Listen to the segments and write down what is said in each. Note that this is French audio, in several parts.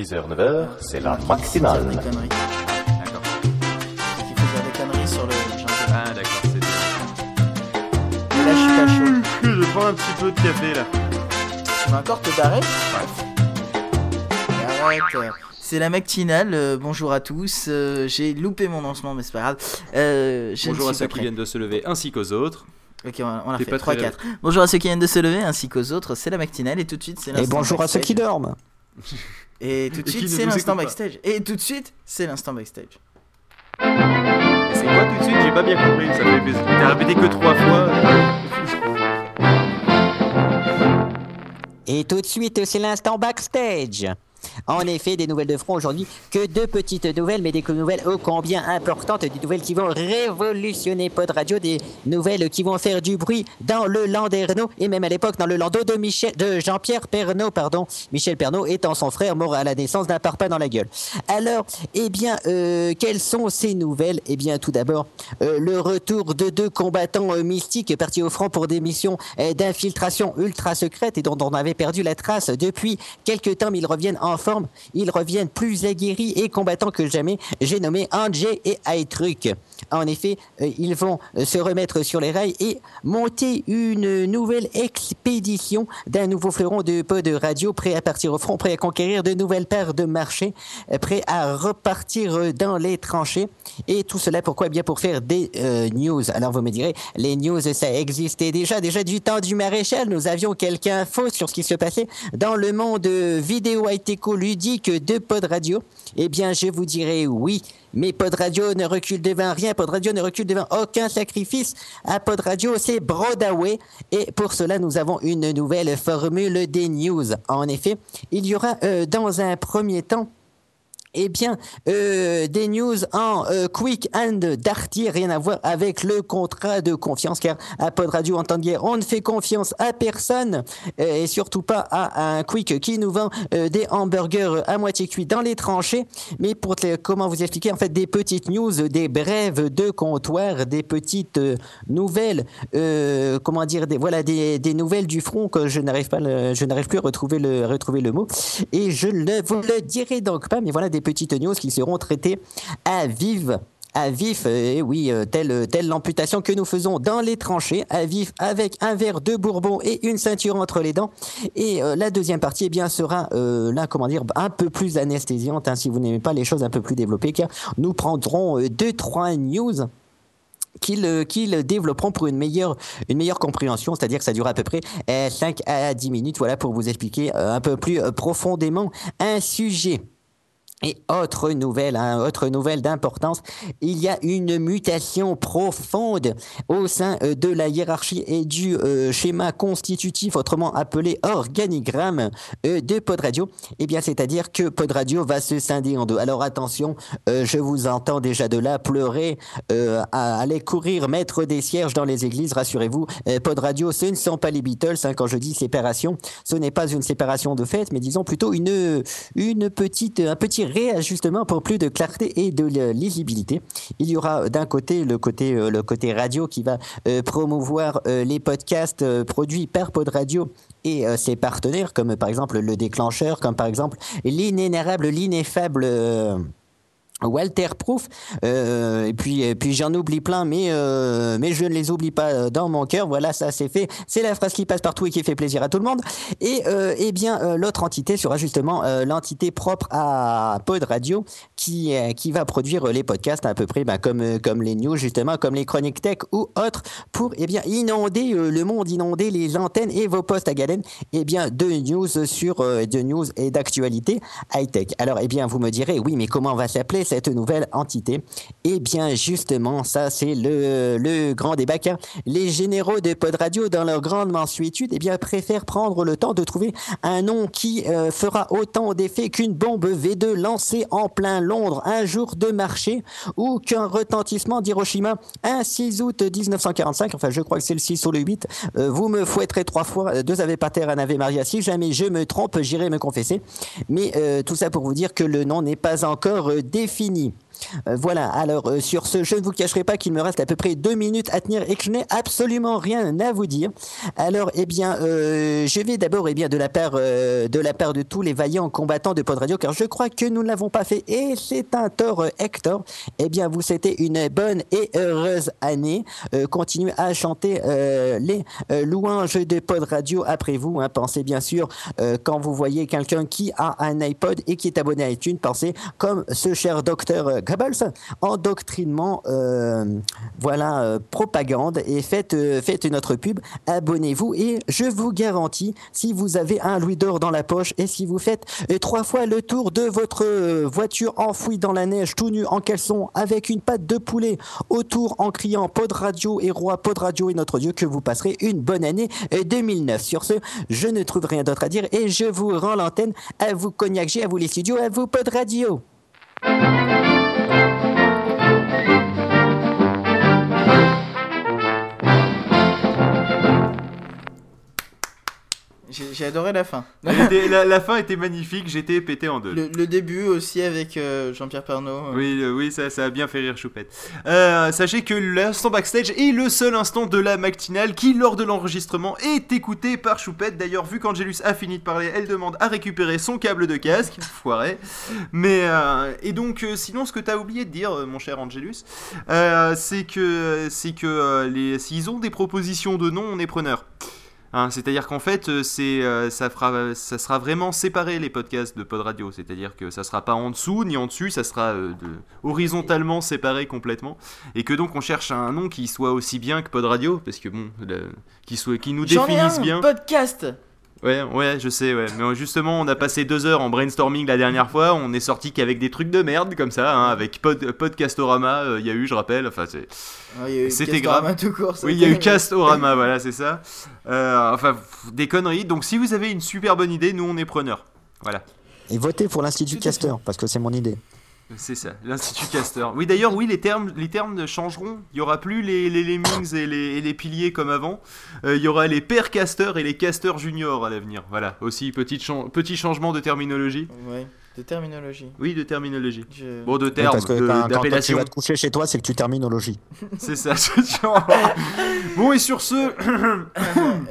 6h, 9h, c'est la maximale. D'accord. Qu'il faut des conneries sur le. Ah, d'accord, c'est Mais là, je suis pas chaud. Je vais prendre un petit peu de café là. Tu vas encore te barrer Arrête. C'est la matinale. euh, bonjour à tous. euh, J'ai loupé mon lancement, mais c'est pas grave. Euh, je ne Bonjour à ceux qui viennent de se lever ainsi qu'aux autres. Ok, on a, on a T'es fait pas 3 très 4. Bonjour à ceux qui viennent de se lever ainsi qu'aux autres. C'est la matinale et tout de suite c'est Et l'instant. bonjour à ceux qui dorment. Et tout de suite c'est l'instant backstage. Et tout de suite c'est l'instant backstage. C'est quoi tout de suite? J'ai pas bien compris, ça fait plaisir. T'as répété que trois fois. Et tout de suite, c'est l'instant backstage. En effet, des nouvelles de front aujourd'hui, que deux petites nouvelles, mais des nouvelles ô combien importantes, des nouvelles qui vont révolutionner Pod Radio, des nouvelles qui vont faire du bruit dans le Landerneau, et même à l'époque dans le landau de, Michel, de Jean-Pierre Pernaud, pardon, Michel Pernaud étant son frère mort à la naissance d'un parpaing dans la gueule. Alors, eh bien, euh, quelles sont ces nouvelles? Eh bien, tout d'abord, euh, le retour de deux combattants euh, mystiques partis au front pour des missions d'infiltration ultra secrètes et dont on avait perdu la trace depuis quelques temps, mais ils reviennent en ils reviennent plus aguerris et combattants que jamais. J'ai nommé Angé et Aitruc. En effet, euh, ils vont euh, se remettre sur les rails et monter une nouvelle expédition d'un nouveau fleuron de peu de radio prêt à partir au front, prêt à conquérir de nouvelles paires de marchés, euh, prêt à repartir dans les tranchées. Et tout cela pourquoi? Eh bien pour faire des news. Alors vous me direz, les news ça existait déjà, déjà du temps du maréchal. Nous avions quelques infos sur ce qui se passait dans le monde euh, vidéo ludique de Pod Radio. Eh bien je vous dirais oui. Mais Pod Radio ne recule devant rien, Pod Radio ne recule devant aucun sacrifice. À Pod Radio, c'est Broadway. Et pour cela, nous avons une nouvelle formule des news. En effet, il y aura euh, dans un premier temps eh bien, euh, des news en euh, quick and dirty, rien à voir avec le contrat de confiance, car à Pod Radio, en temps de guerre, on ne fait confiance à personne, euh, et surtout pas à un quick qui nous vend des hamburgers à moitié cuits dans les tranchées. Mais pour comment vous expliquer, en fait, des petites news, des brèves de comptoir, des petites nouvelles, comment dire, des, voilà, des, nouvelles du front que je n'arrive pas, je n'arrive plus à retrouver le, retrouver le mot, et je ne vous le dirai donc pas, mais voilà des petites news qui seront traitées à vive. À vif, et oui, euh, telle, telle que nous faisons dans les tranchées, à vif, avec un verre de bourbon et une ceinture entre les dents. Et euh, la deuxième partie, eh bien, sera euh, là, comment dire, un peu plus anesthésiante, hein, si vous n'aimez pas les choses un peu plus développées, car nous prendrons euh, deux, trois news qu'ils développeront pour une meilleure, une meilleure compréhension, c'est-à-dire que ça dure à peu près euh, 5 à 10 minutes, voilà, pour vous expliquer un peu plus profondément un sujet. Et autre nouvelle, hein, autre nouvelle d'importance, il y a une mutation profonde au sein euh, de la hiérarchie et du euh, schéma constitutif, autrement appelé organigramme euh, de Pod Radio. Eh bien, c'est-à-dire que Pod Radio va se scinder en deux. Alors attention, je vous entends déjà de là pleurer, aller courir, mettre des cierges dans les églises. Rassurez-vous, Pod Radio, ce ne sont pas les Beatles. hein, quand je dis séparation, ce n'est pas une séparation de fait, mais disons plutôt une une petite, un petit réajustement pour plus de clarté et de lisibilité. Il y aura d'un côté le côté, euh, radio qui va euh, promouvoir euh, les podcasts produits par Pod Radio et ses partenaires, comme par exemple le déclencheur, comme par exemple l'inénérable, l'ineffable. Euh, Walter Proof, euh, et puis, et puis j'en oublie plein, mais, euh, mais je ne les oublie pas euh, dans mon cœur. Voilà, ça c'est fait. C'est la phrase qui passe partout et qui fait plaisir à tout le monde. Et euh, eh bien, euh, l'autre entité sera justement euh, l'entité propre à Pod Radio, qui, euh, qui va produire euh, les podcasts à peu près bah, comme, euh, comme les news, justement, comme les chroniques tech ou autres, pour eh bien, inonder le monde, inonder les antennes et vos postes à galène eh bien, de news sur de news et d'actualité high-tech. Alors, eh bien, vous me direz, oui, mais comment va s'appeler cette nouvelle entité? Eh bien, justement, ça, c'est le, le grand débat, car les généraux de Pod Radio, dans leur grande mansuétude, eh bien, préfèrent prendre le temps de trouver un nom qui fera autant d'effet qu'une bombe V2 lancée en plein Londres, un jour de marché, ou qu'un retentissement d'Hiroshima, un 6 août 1945, enfin je crois que c'est le 6 ou le 8, euh, vous me fouetterez trois fois, euh, deux Ave Pater, un Ave Maria, si jamais je me trompe, j'irai me confesser. Mais euh, tout ça pour vous dire que le nom n'est pas encore défini. Voilà, alors sur ce, je ne vous cacherai pas qu'il me reste à peu près deux minutes à tenir et que je n'ai absolument rien à vous dire. Alors, eh bien, je vais d'abord, eh bien, de la part, de la part de tous les vaillants combattants de Pod Radio, car je crois que nous ne l'avons pas fait c'est un tort, euh, Hector. Eh bien, vous souhaitez une bonne et heureuse année. Euh, continuez à chanter euh, les euh, louanges de Pod Radio après vous. hein. Pensez bien sûr, quand vous voyez quelqu'un qui a un iPod et qui est abonné à iTunes, pensez comme ce cher docteur Goebbels, endoctrinement, voilà, propagande, et faites, faites notre pub, abonnez-vous, et je vous garantis, si vous avez un louis d'or dans la poche, et si vous faites trois fois le tour de votre voiture enfouie dans la neige, tout nu en caleçon, avec une patte de poulet autour en criant Pod Radio et Roi, Pod Radio et notre Dieu, que vous passerez une bonne année euh, 2009. Sur ce, je ne trouve rien d'autre à dire, et je vous rends l'antenne à vous Cognac à vous les studios, à vous Pod Radio. J'ai adoré la fin. Était- la, la fin était magnifique, j'étais pété en deux. Le, le début aussi avec euh, Jean-Pierre Pernaut. Oui, euh, oui, ça, ça a bien fait rire Choupette. Euh, sachez que l'instant backstage est le seul instant de la matinale qui, lors de l'enregistrement, est écouté par Choupette. D'ailleurs, vu qu'Angelus a fini de parler, elle demande à récupérer son câble de casque. Foiré. Mais, et donc, sinon, ce que t'as oublié de dire, mon cher Angelus, c'est que, que les, s'ils ont des propositions de nom, on est preneur. Hein, c'est-à-dire qu'en fait, euh, c'est, euh, ça, fera, ça sera vraiment séparé les podcasts de Pod Radio. C'est-à-dire que ça sera pas en dessous ni en dessus, ça sera euh, de, horizontalement séparé complètement. Et que donc on cherche un nom qui soit aussi bien que Pod Radio, parce que bon, qui, soit, qui nous J'en ai définisse un bien. podcast Ouais, ouais, je sais, ouais. Mais justement, on a passé deux heures en brainstorming la dernière fois. On est sorti qu'avec des trucs de merde comme ça, hein, avec pod, Podcastorama. euh, Il y a eu, je rappelle. Enfin, c'est. Ah, C'était grave. tout court, Oui, il y a eu Castorama, voilà, c'est ça. Euh, enfin, des conneries. Donc, si vous avez une super bonne idée, nous, on est preneurs. Voilà, Et votez pour l'Institut. Castor, parce que c'est mon idée. C'est ça, l'Institut Castor. Oui, d'ailleurs, oui, les termes, les termes changeront. Il y aura plus les, les lemmings et les, et les piliers comme avant. Euh, il y aura les pères casteurs et les casteurs juniors à l'avenir. Voilà, aussi petit, petit changement de terminologie. Ouais, de terminologie. Oui, de terminologie. Je- Bon, de que de- quand, tu d'appellation. vas te coucher chez toi, c'est que tu logis. C'est ça. c'est genre- bon, et sur ce,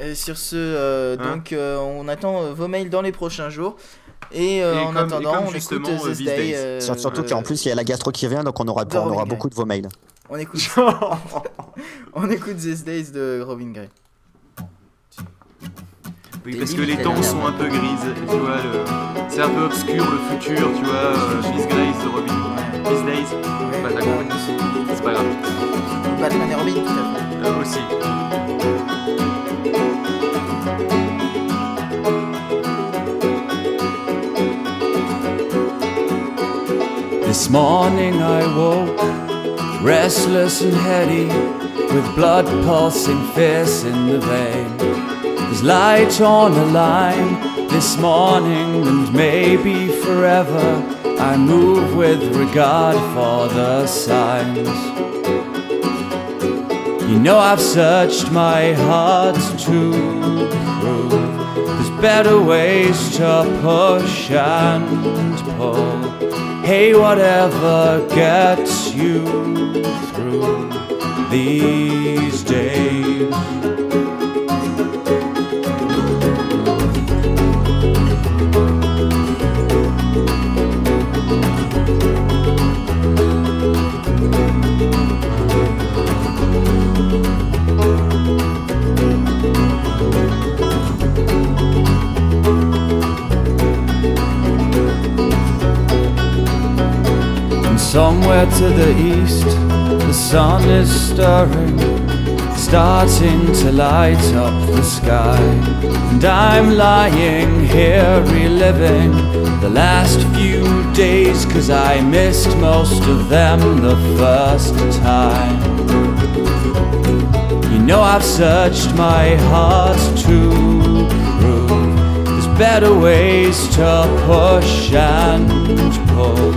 Et sur ce, euh, Hein donc euh, on attend vos mails dans les prochains jours. Et, euh, Et en comme- attendant, et comme on écoute justement, euh, euh, This These Day, Days. euh, Sur- Surtout euh, qu'en plus, il y a la gastro qui revient, donc on aura, on aura beaucoup de vos mails. On écoute, on écoute These Days de Robin Gray. Oui, parce que les temps sont un peu grises, tu vois, le- c'est un peu obscur le futur, tu vois, Miss Grace de Robin, Miss Days, Ouais, Bah, t'as compris. c'est pas grave, Batman et Robin, tout à fait. Euh, aussi. Morning I woke restless and heady, with blood pulsing fierce in the vein. There's light on a line this morning and maybe forever. I move with regard for the signs. You know I've searched my heart to prove there's better ways to push and pull. Hey, whatever gets you through these days. Somewhere to the east, the sun is stirring, starting to light up the sky. And I'm lying here reliving the last few days, cause I missed most of them the first time. You know I've searched my heart to prove there's better ways to push and pull.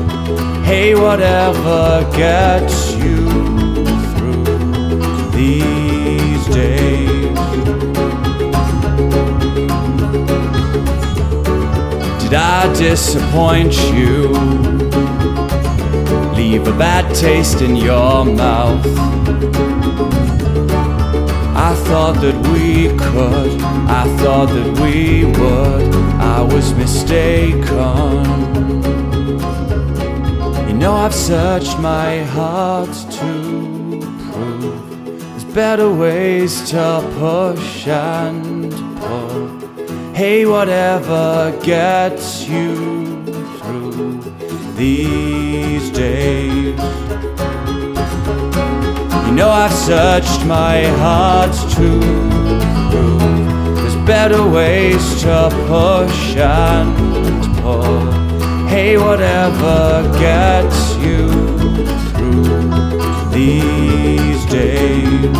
Hey, whatever gets you through these days. Did I disappoint you? Leave a bad taste in your mouth. I thought that we could, I thought that we would, I was mistaken. You know, I've searched my heart to prove there's better ways to push and pull. Hey, whatever gets you through these days. Know I've searched my heart to prove there's better ways to push and pull. Hey, whatever gets you through these days.